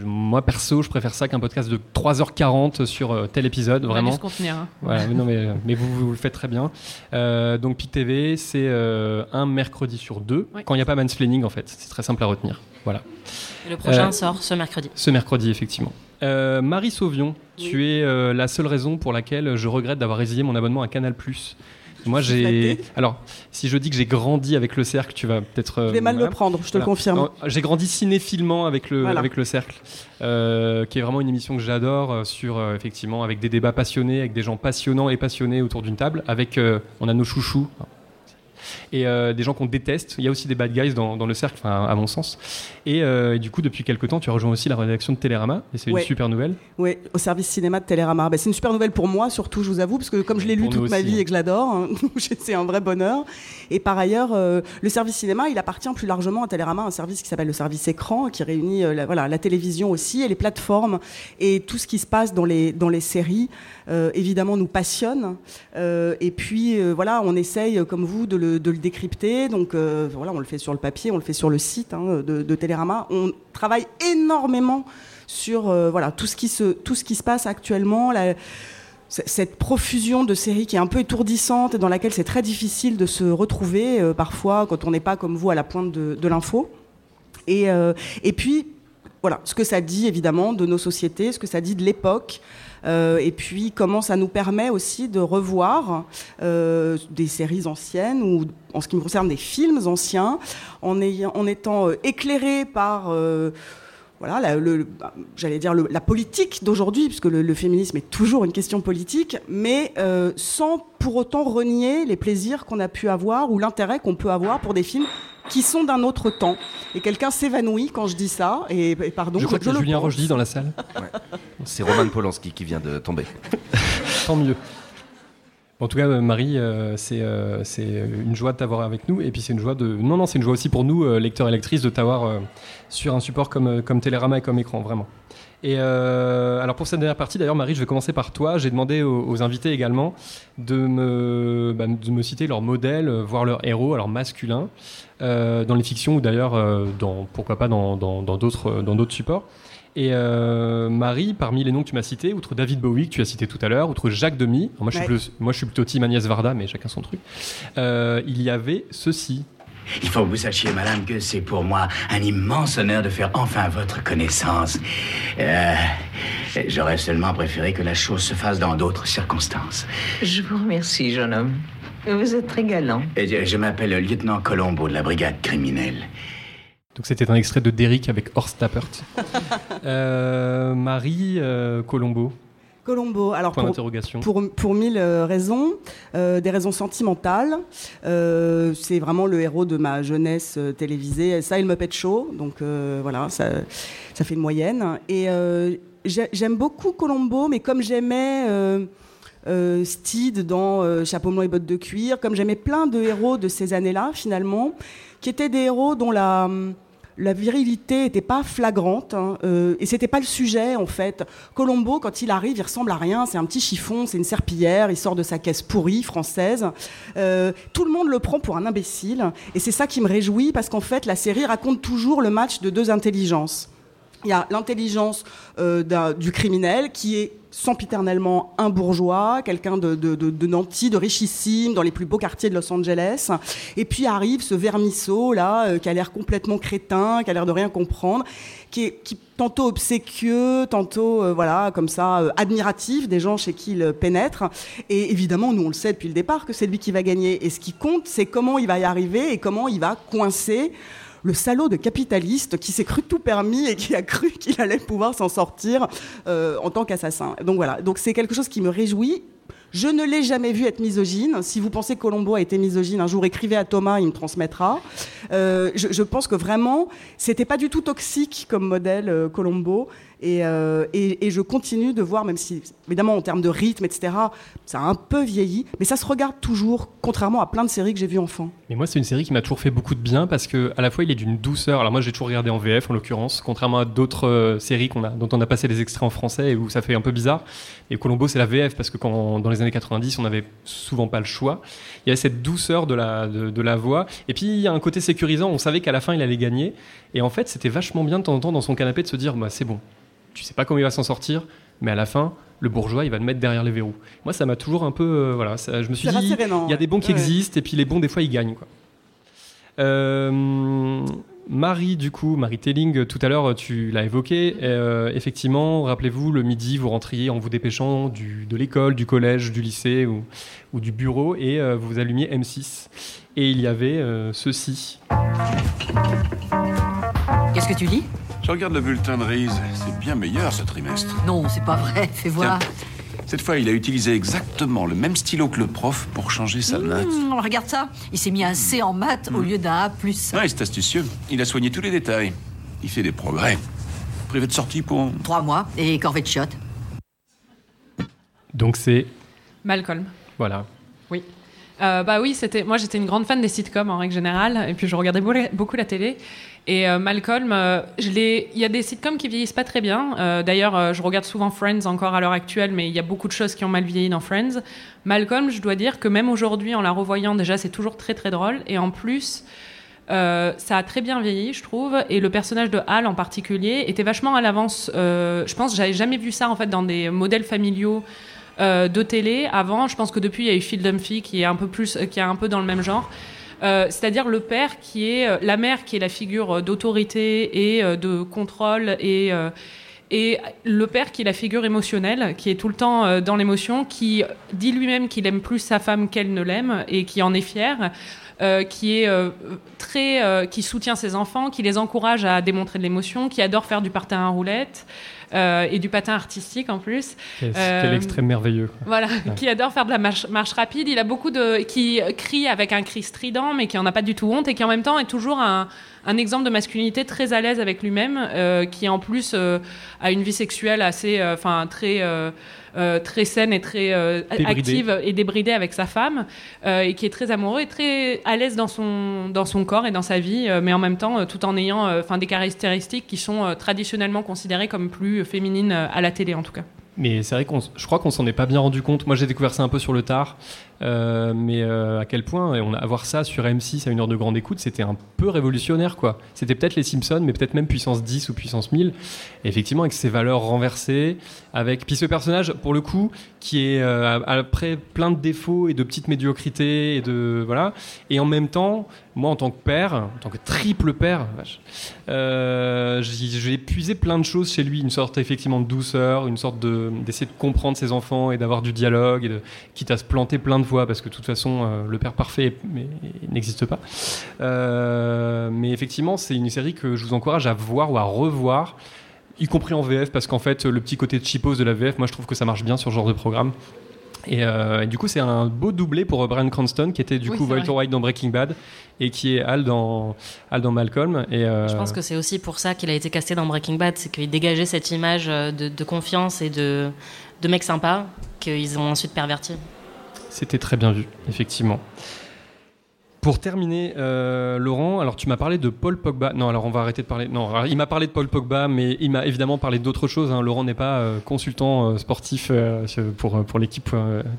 moi perso, je préfère ça qu'un podcast de 3h40 sur euh, tel épisode, On vraiment. dû se contenir, hein. Voilà, mais non mais, mais vous, vous le faites très bien. Euh, donc PIC TV, c'est euh, un mercredi sur deux quand il n'y a pas mansplaining en fait. C'est très simple à retenir. Voilà. Et le prochain Euh, sort ce mercredi. Ce mercredi, effectivement. Euh, Marie Sauvion, tu es euh, la seule raison pour laquelle je regrette d'avoir résilié mon abonnement à Canal+. Moi, j'ai. Alors, si je dis que j'ai grandi avec le cercle, tu vas peut-être. euh, Je vais mal voilà. le prendre, je te le confirme. J'ai grandi cinéphilement avec le, Voilà. avec le cercle, euh, qui est vraiment une émission que j'adore, euh, sur euh, effectivement avec des débats passionnés, avec des gens passionnants et passionnés autour d'une table, avec on a nos chouchous. Et euh, des gens qu'on déteste. Il y a aussi des bad guys dans, dans le cercle, enfin, à mon sens. Et, euh, du coup, depuis quelques temps, tu as rejoint aussi la rédaction de Télérama, et c'est Ouais. une super nouvelle. Oui, au service cinéma de Télérama. Bah, c'est une super nouvelle pour moi, surtout, je vous avoue, parce que comme je l'ai lu toute ma vie hein. et que je l'adore, hein, c'est un vrai bonheur. Et par ailleurs, euh, le service cinéma, il appartient plus largement à Télérama, un service qui s'appelle le service écran, qui réunit la, voilà, la télévision aussi et les plateformes. Et tout ce qui se passe dans les, dans les séries, évidemment, nous passionne. Et puis, voilà, on essaye, comme vous, de le, de le décrypter. Donc, euh, voilà, on le fait sur le papier, on le fait sur le site hein, de, de Télérama. On travaille énormément sur euh, voilà tout ce qui se tout ce qui se passe actuellement cette profusion de séries qui est un peu étourdissante et dans laquelle c'est très difficile de se retrouver euh, parfois quand on n'est pas comme vous à la pointe de, de l'info et et puis voilà ce que ça dit évidemment de nos sociétés ce que ça dit de l'époque et puis comment ça nous permet aussi de revoir euh, des séries anciennes ou en ce qui me concerne des films anciens en, étant euh, éclairé par euh, voilà, la, bah, j'allais dire la politique d'aujourd'hui, puisque le, féminisme est toujours une question politique, mais euh, sans pour autant renier les plaisirs qu'on a pu avoir ou l'intérêt qu'on peut avoir pour des films qui sont d'un autre temps. Et quelqu'un s'évanouit quand je dis ça, et, et pardon, je crois a le Julien pense. Rochdy dans la salle. C'est Roman Polanski qui vient de tomber. Tant mieux. En tout cas, euh, Marie, euh, c'est euh, c'est une joie de t'avoir avec nous. Et puis, c'est une joie de. Non, non, c'est une joie aussi pour nous, euh, lecteurs et lectrices, de t'avoir sur un support comme, comme Télérama et comme écran, vraiment. Et euh, alors, pour cette dernière partie, d'ailleurs, Marie, je vais commencer par toi. J'ai demandé aux, aux invités également de me, bah, de me citer leur modèle, euh, voire leur héros, alors masculin, euh, dans les fictions ou d'ailleurs, euh, dans, pourquoi pas, dans d'autres dans supports. Et Marie, parmi les noms que tu m'as cités, outre David Bowie que tu as cité tout à l'heure, outre Jacques Demy, moi, je suis Ouais. plus- moi je suis plutôt team Agnès Varda, mais chacun son truc, il y avait ceci. Il faut que vous sachiez, madame, que c'est pour moi un immense honneur de faire enfin votre connaissance. Euh, J'aurais seulement préféré que la chose se fasse dans d'autres circonstances. Je vous remercie, jeune homme. Vous êtes très galant. Et Je, je m'appelle le lieutenant Colombo de la brigade criminelle. Donc c'était un extrait de Derrick avec Horst Tappert. Euh, Marie euh, Colombo. Colombo, alors Point pour, pour, pour mille euh, raisons, euh, des raisons sentimentales. Euh, c'est vraiment le héros de ma jeunesse euh, télévisée. Ça, il me pète chaud, donc voilà, ça, ça fait une moyenne. Et j'ai- j'aime beaucoup Colombo, mais comme j'aimais Steed dans Chapeau blanc et bottes de cuir, comme j'aimais plein de héros de ces années-là, finalement, qui étaient des héros dont la la virilité n'était pas flagrante hein, euh, et c'était pas le sujet en fait. Colombo, quand il arrive, il ressemble à rien. C'est un petit chiffon, c'est une serpillière. Il sort de sa caisse pourrie française. Euh, tout le monde le prend pour un imbécile et c'est ça qui me réjouit parce qu'en fait, la série raconte toujours le match de deux intelligences. Il y a l'intelligence euh, du criminel qui est sempiternellement un bourgeois, quelqu'un de, de, de, de nanti, de richissime, dans les plus beaux quartiers de Los Angeles. Et puis arrive ce vermisseau là, euh, qui a l'air complètement crétin, qui a l'air de rien comprendre, qui est qui, tantôt obséquieux, tantôt euh, voilà comme ça admiratif des gens chez qui il pénètre. Et évidemment, nous on le sait depuis le départ que c'est lui qui va gagner. Et ce qui compte, c'est comment il va y arriver et comment il va coincer le salaud de capitaliste qui s'est cru tout permis et qui a cru qu'il allait pouvoir s'en sortir euh, en tant qu'assassin. Donc voilà, donc c'est quelque chose qui me réjouit. Je ne l'ai jamais vu être misogyne. Si vous pensez que Colombo a été misogyne, un jour écrivez à Thomas, il me transmettra. Euh, je, pense que vraiment, c'était pas du tout toxique comme modèle euh, Colombo. Et, euh, et, je continue de voir, même si évidemment en termes de rythme, etc., ça a un peu vieilli, mais ça se regarde toujours, contrairement à plein de séries que j'ai vues enfant. Mais moi, c'est une série qui m'a toujours fait beaucoup de bien parce que à la fois il est d'une douceur. Alors moi, j'ai toujours regardé en VF en l'occurrence, contrairement à d'autres séries dont on a passé des extraits en français et où ça fait un peu bizarre. Et Colombo, c'est la VF parce que dans les années 90, on n'avait souvent pas le choix. Il y a cette douceur de la de, la voix. Et puis il y a un côté sécurisant. On savait qu'à la fin, il allait gagner. Et en fait, c'était vachement bien de temps en temps dans son canapé de se dire, bah c'est bon. Tu sais pas comment il va s'en sortir, mais à la fin. Le bourgeois, il va le mettre derrière les verrous. Moi, ça m'a toujours un peu, euh, voilà, ça- je me suis dit, il y a des bons qui ouais. existent, et puis les bons, des fois, ils gagnent, quoi. Euh, Marie, du coup, Marie Telling, tout à l'heure, tu l'as évoqué. Euh, effectivement, rappelez-vous, le midi, vous rentriez en vous dépêchant du, de l'école, du collège, du lycée ou, ou du bureau et euh, vous allumiez M6. Et il y avait euh, ceci. Qu'est-ce que tu lis? Je regarde le bulletin de Reese. C'est bien meilleur ce trimestre. Non, c'est pas vrai. Fais voir. Tiens, cette fois, il a utilisé exactement le même stylo que le prof pour changer sa note. Mmh, regarde ça. Il s'est mis un C en maths au lieu d'un A+. Ouais, c'est astucieux. Il a soigné tous les détails. Il fait des progrès. Privé de sortie pour... Trois mois et corvée de chiottes. Donc c'est. Malcolm. Voilà. Oui. Euh, bah oui, c'était. Moi, j'étais une grande fan des sitcoms en règle générale, et puis je regardais beau- beaucoup la télé. Et euh, Malcolm, euh. Il y a des sitcoms qui vieillissent pas très bien. Euh, D'ailleurs, je regarde souvent Friends encore à l'heure actuelle, mais il y a beaucoup de choses qui ont mal vieilli dans Friends. Malcolm, je dois dire que même aujourd'hui, en la revoyant, déjà, c'est toujours très très drôle, et en plus. ça a très bien vieilli, je trouve, et le personnage de Hal en particulier était vachement à l'avance. Je pense j'avais jamais vu ça en fait dans des modèles familiaux euh, de télé. Avant, je pense que depuis, il y a eu Phil Dunphy qui est un peu plus, euh, qui est un peu dans le même genre. Euh, c'est-à-dire le père qui est euh, la mère qui est la figure euh, d'autorité et de contrôle et et le père qui est la figure émotionnelle, qui est tout le temps dans l'émotion, qui dit lui-même qu'il aime plus sa femme qu'elle ne l'aime et qui en est fier, euh, qui est euh, très, euh, qui soutient ses enfants, qui les encourage à démontrer de l'émotion, qui adore faire du patin à roulettes euh, et du patin artistique en plus. Quel, Euh, quel extrême merveilleux. voilà, Ouais. qui adore faire de la marche, marche rapide. Il a beaucoup de. qui crie avec un cri strident, mais qui en a pas du tout honte et qui en même temps est toujours un, un exemple de masculinité très à l'aise avec lui-même, euh, qui en plus euh, a une vie sexuelle assez. euh, enfin, très. très saine et très active et débridée avec sa femme et qui est très amoureux et très à l'aise dans son dans son corps et dans sa vie mais en même temps tout en ayant enfin des caractéristiques qui sont traditionnellement considérées comme plus féminines à la télé en tout cas Mais c'est vrai qu'on, je crois qu'on s'en est pas bien rendu compte. Moi, j'ai découvert ça un peu sur le tard, euh, mais euh, à quel point on a avoir ça sur M6 à une heure de grande écoute, c'était un peu révolutionnaire, quoi. C'était peut-être les Simpsons, mais peut-être même puissance 10 ou puissance 1000. Et effectivement, avec ses valeurs renversées, avec puis ce personnage, pour le coup, qui est euh, après plein de défauts et de petites médiocrités et de voilà, et en même temps, moi, en tant que père, en tant que triple père, j'ai j'ai puisé plein de choses chez lui, une sorte effectivement de douceur, une sorte de d'essayer de comprendre ses enfants et d'avoir du dialogue, et de, quitte à se planter plein de fois, parce que de toute façon, euh, le père parfait n'existe pas. Euh, mais effectivement, c'est une série que je vous encourage à voir ou à revoir, y compris en VF, parce qu'en fait, le petit côté de de la VF, moi, je trouve que ça marche bien sur ce genre de programme. Et, euh, et du coup, c'est un beau doublé pour euh, Brian Cranston, qui était du Oui, coup Walter. White dans Breaking Bad et qui est Al dans, Al dans Malcolm. Et, euh, Je pense que c'est aussi pour ça qu'il a été casté dans Breaking Bad, c'est qu'il dégageait cette image de, de confiance et de, de mec sympa qu'ils ont ensuite perverti. C'était très bien vu, effectivement. Pour terminer, euh, Laurent, alors tu m'as parlé de Paul Pogba. Non, alors on va arrêter de parler. Non, alors, il m'a parlé de Paul Pogba, mais il m'a évidemment parlé d'autres choses. hein. Laurent n'est pas euh, consultant euh, sportif euh, pour, pour l'équipe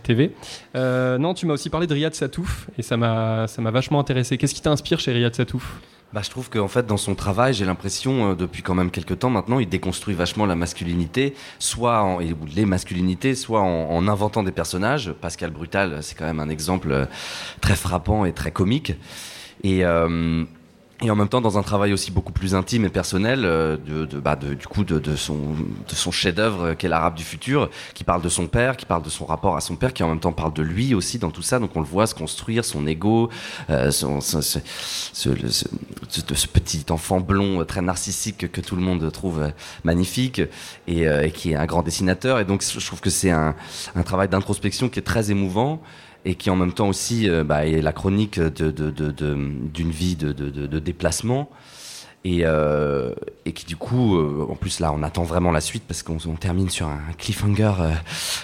TV. Non, tu m'as aussi parlé de Riyad Satouf, et ça m'a ça m'a vachement intéressé. Qu'est-ce qui t'inspire chez Riyad Satouf? Bah, je trouve qu'en fait, dans son travail, j'ai l'impression, euh, depuis quand même quelques temps maintenant, il déconstruit vachement la masculinité, soit en, les masculinités, soit en, en inventant des personnages. Pascal Brutal, c'est quand même un exemple euh, très frappant et très comique. Et, euh, et en même temps, dans un travail aussi beaucoup plus intime et personnel, euh, de, de- bah, de- du coup, de, de son, de son chef-d'œuvre euh, qu'est l'Arabe du futur, qui parle de son père, qui parle de son rapport à son père, qui en même temps parle de lui aussi dans tout ça. Donc on le voit se construire, son ego, euh, son, ce, ce- ce- ce- petit enfant blond euh, très narcissique que tout le monde trouve magnifique et, euh, et qui est un grand dessinateur. Et donc je trouve que c'est un, un travail d'introspection qui est très émouvant et qui en même temps aussi euh, bah, est la chronique de, de- de- de- d'une vie de, déplacement. Et, euh, et qui du coup, euh, en plus là, on attend vraiment la suite parce qu'on on termine sur un cliffhanger euh,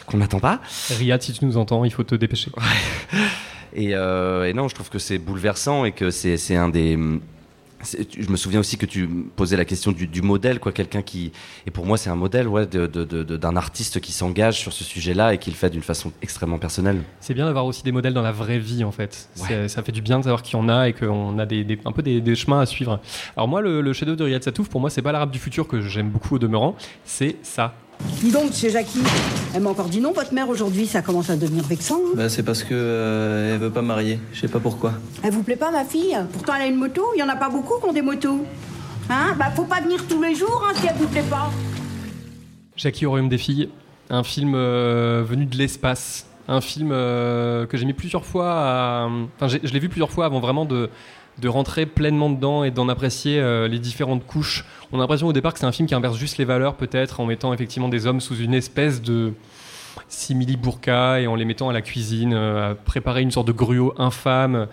qu'on n'attend pas. Riyad, si tu nous entends, il faut te dépêcher. Et, et non, je trouve que c'est bouleversant et que c'est c'est un des. Je me souviens aussi que tu posais la question du, du modèle, quoi, quelqu'un qui. Et pour moi, c'est un modèle, ouais, de- de- de- de- d'un artiste qui s'engage sur ce sujet-là et qui le fait d'une façon extrêmement personnelle. C'est bien d'avoir aussi des modèles dans la vraie vie en fait. C'est- Ça fait du bien de savoir qu'il y en a et qu'on a des, des- un peu des, des chemins à suivre. Alors moi, le, le chef-d'œuvre de Riyad Satouf, pour moi, c'est pas l'arabe du futur que j'aime beaucoup au demeurant, c'est ça. Dis donc, monsieur Jackie, elle m'a encore dit non, votre mère, aujourd'hui, ça commence à devenir vexant. hein. Bah, c'est parce que euh, elle veut pas marier. Je sais pas pourquoi. Elle vous plaît pas, ma fille? Pourtant, elle a une moto, il y en a pas beaucoup qui ont des motos. Hein? Bah, faut pas venir tous les jours hein, si elle vous plaît pas. Jackie au royaume des filles, un film euh, venu de l'espace, un film euh, que j'ai mis plusieurs fois, à- enfin je l'ai vu plusieurs fois avant vraiment de de rentrer pleinement dedans et d'en apprécier euh, les différentes couches. On a l'impression au départ que c'est un film qui inverse juste les valeurs peut-être en mettant effectivement des hommes sous une espèce de simili burqa et en les mettant à la cuisine, euh, à préparer une sorte de gruau infâme.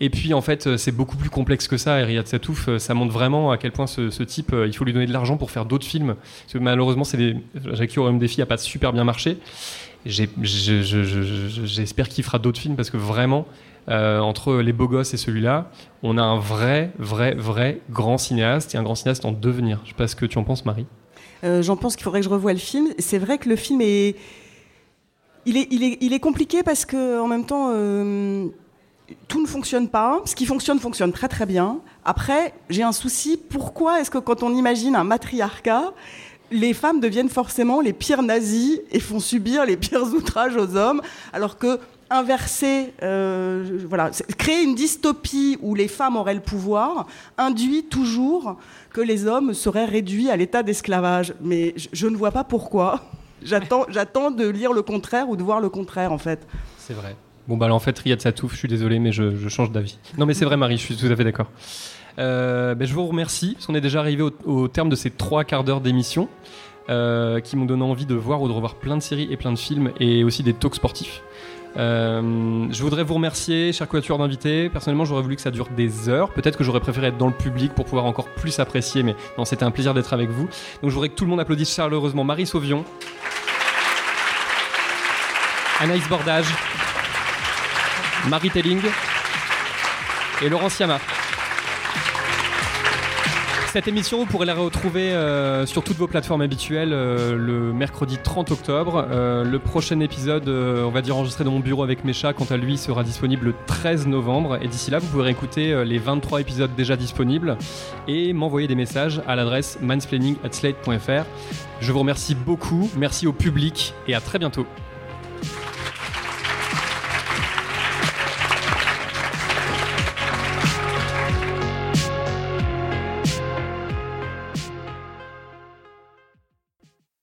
Et puis en fait, euh, c'est beaucoup plus complexe que ça. Et Riyad Satouf, ça montre vraiment à quel point ce, type, il faut lui donner de l'argent pour faire d'autres films. Malheureusement, c'est des... Jackie au Royaume des filles a pas super bien marché. J'espère qu'il fera d'autres films parce que vraiment, euh, entre Les Beaux Gosses et celui-là, on a un vrai, vrai, vrai grand cinéaste et un grand cinéaste en devenir. Je sais pas ce que tu en penses, Marie. Euh, J'en pense qu'il faudrait que je revoie le film. C'est vrai que le film est. Il est, il est, il est compliqué parce que en même temps, euh, tout ne fonctionne pas. Ce qui fonctionne fonctionne très très bien. Après, j'ai un souci. Pourquoi est-ce que quand on imagine un matriarcat, les femmes deviennent forcément les pires nazis et font subir les pires outrages aux hommes, alors que inverser, euh, voilà, créer une dystopie où les femmes auraient le pouvoir induit toujours que les hommes seraient réduits à l'état d'esclavage. Mais je, ne vois pas pourquoi. J'attends, de lire le contraire ou de voir le contraire en fait. C'est vrai. Bon, bah, en fait, Riyad Satouf, je suis désolé, mais je, change d'avis. Non, mais c'est vrai, Marie, je suis tout à fait d'accord. Euh, ben, je vous remercie, qu'on est déjà arrivé au, au terme de ces trois quarts d'heure d'émission, euh, qui m'ont donné envie de voir ou de revoir plein de séries et plein de films, et aussi des talks sportifs. Euh, je voudrais vous remercier, chers quatuors d'invités. Personnellement, j'aurais voulu que ça dure des heures. Peut-être que j'aurais préféré être dans le public pour pouvoir encore plus apprécier, mais non, c'était un plaisir d'être avec vous. Donc, je voudrais que tout le monde applaudisse chaleureusement Marie Sauvion, Anaïs Bordage, Marie Telling et Laurent Siama. Cette émission, vous pourrez la retrouver euh, sur toutes vos plateformes habituelles euh, le mercredi 30 octobre. Euh, le prochain épisode, on va dire enregistré dans mon bureau avec Mécha, quant à lui, sera disponible le 13 novembre. Et d'ici là, vous pourrez écouter les 23 épisodes déjà disponibles et m'envoyer des messages à l'adresse mansplaining@slate.fr. Je vous remercie beaucoup, merci au public et à très bientôt.